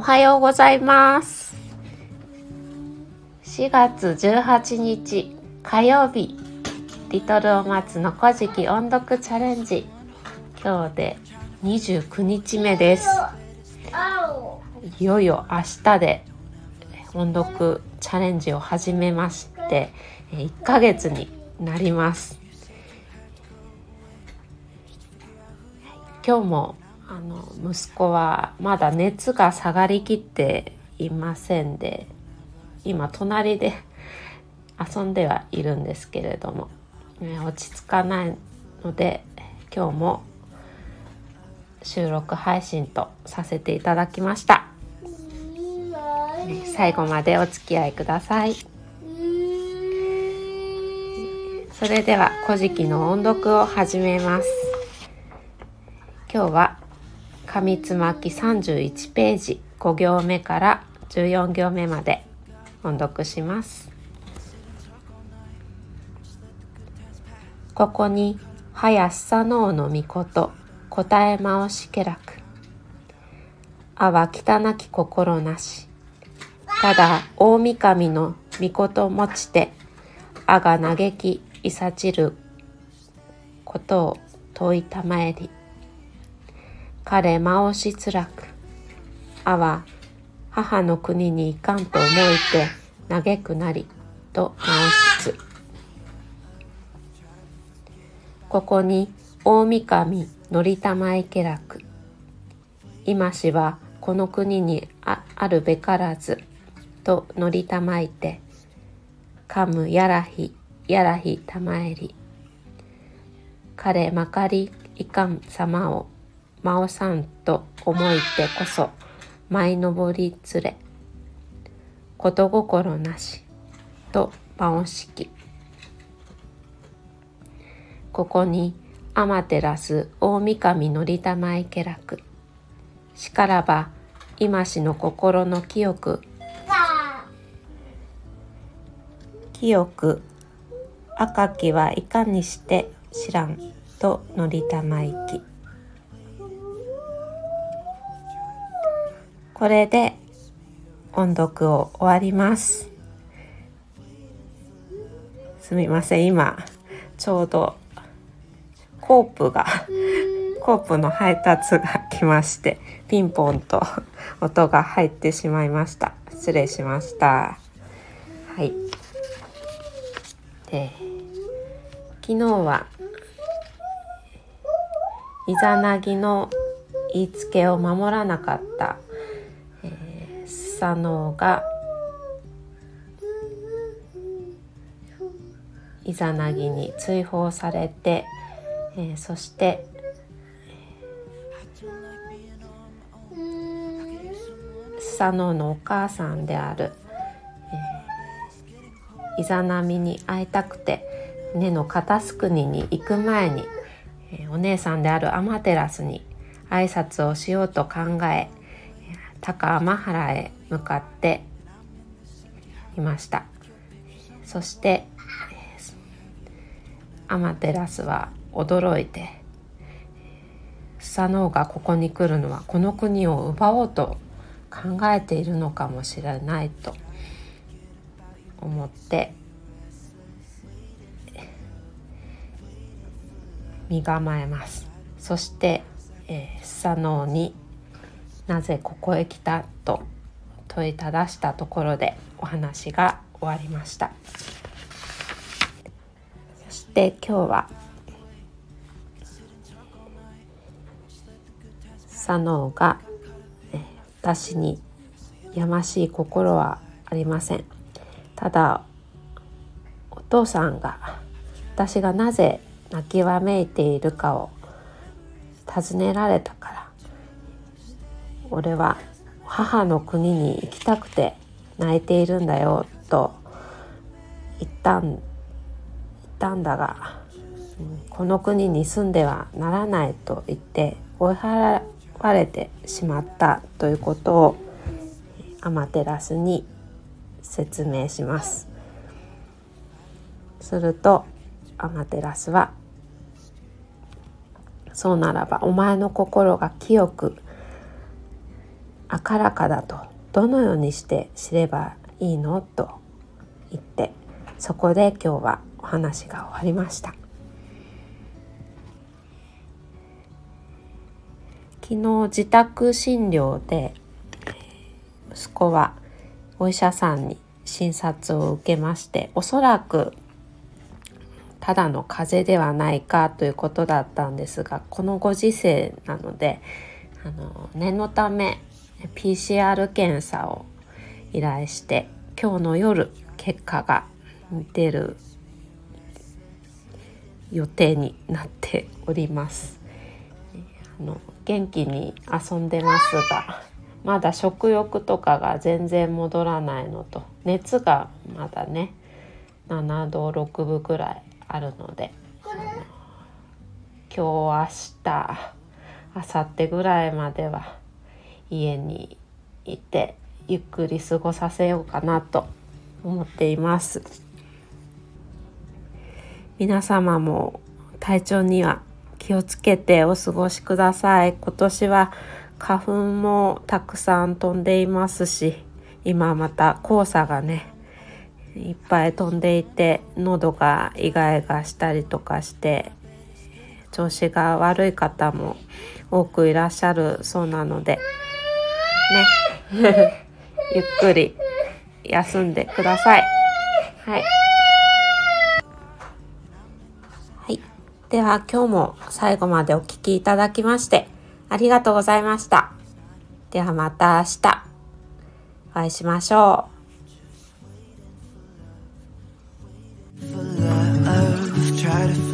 おはようございます。4月18日火曜日リトルお松の古事記音読チャレンジ。今日で29日目です。いよいよ明日で音読チャレンジを始めまして1ヶ月になります。今日もあの息子はまだ熱が下がりきっていませんで今隣で遊んではいるんですけれども、ね、落ち着かないので今日も収録配信とさせていただきました、最後までお付き合いください。それでは「古事記」の音読を始めます。今日は紙つまき31ページ5行目から14行目まで音読します。ここに林佐能の御事答えまおしけらくあは汚き心なし。ただ大御神の御事持ちてあが嘆きいさちることを問いたまえり。彼回しつらくあは母の国に行かんと思いて嘆くなりと直しつ。ここに大神のりたまいけらく。今しはこの国にあるべからずとのりたまいてかむやらひやらひたまえり。彼まかりいかん様を真央さんと思いてこそ舞い上り連れこと心なしと真央式ここに天照大神のりたまいけらくしからば今しの心の清く清く赤きはいかにして知らんとのりたまいき。これで音読を終わります。すみません今ちょうどコープがコープの配達が来ましてピンポンと音が入ってしまいました。失礼しました。はい。で昨日はイザナギの言いつけを守らなかった佐野がイザナギに追放されて、えー、そして佐野のお母さんである、えー、イザナミに会いたくて根の片す国に行く前に、えー、お姉さんであるアマテラスに挨拶をしようと考え高天原へ向かっていました。そしてアマテラスは驚いてスサノオがここに来るのはこの国を奪おうと考えているのかもしれないと思って身構えます。そして、えー、スサノオになぜここへ来たと問いただしたところでお話が終わりました。そして今日は佐野が私にやましい心はありません。ただお父さんが私がなぜ泣きわめいているかを尋ねられたから俺は母の国に行きたくて泣いているんだよと言ったん言ったんだが、この国に住んではならないと言って追い払われてしまったということをアマテラスに説明します。するとアマテラスは「そうならばお前の心が清く明らかだと。どのようにして知ればいいの？と言ってそこで今日はお話が終わりました。昨日自宅診療で息子はお医者さんに診察を受けましておそらくただの風邪ではないかということだったんですがこのご時世なのであの念のため PCR 検査を依頼して今日の夜結果が出る予定になっております。あの元気に遊んでますがまだ食欲とかが全然戻らないのと熱がまだね7度6分くらいあるので今日明日明後日ぐらいまでは家にいてゆっくり過ごさせようかなと思っています。皆様も体調には気をつけてお過ごしください。今年は花粉もたくさん飛んでいますし今また黄砂がねいっぱい飛んでいて喉がイガイガしたりとかして調子が悪い方も多くいらっしゃるそうなのでね ゆっくり休んでください。はい。はい。では今日も最後までお聴きいただきましてありがとうございました。ではまた明日お会いしましょう。try to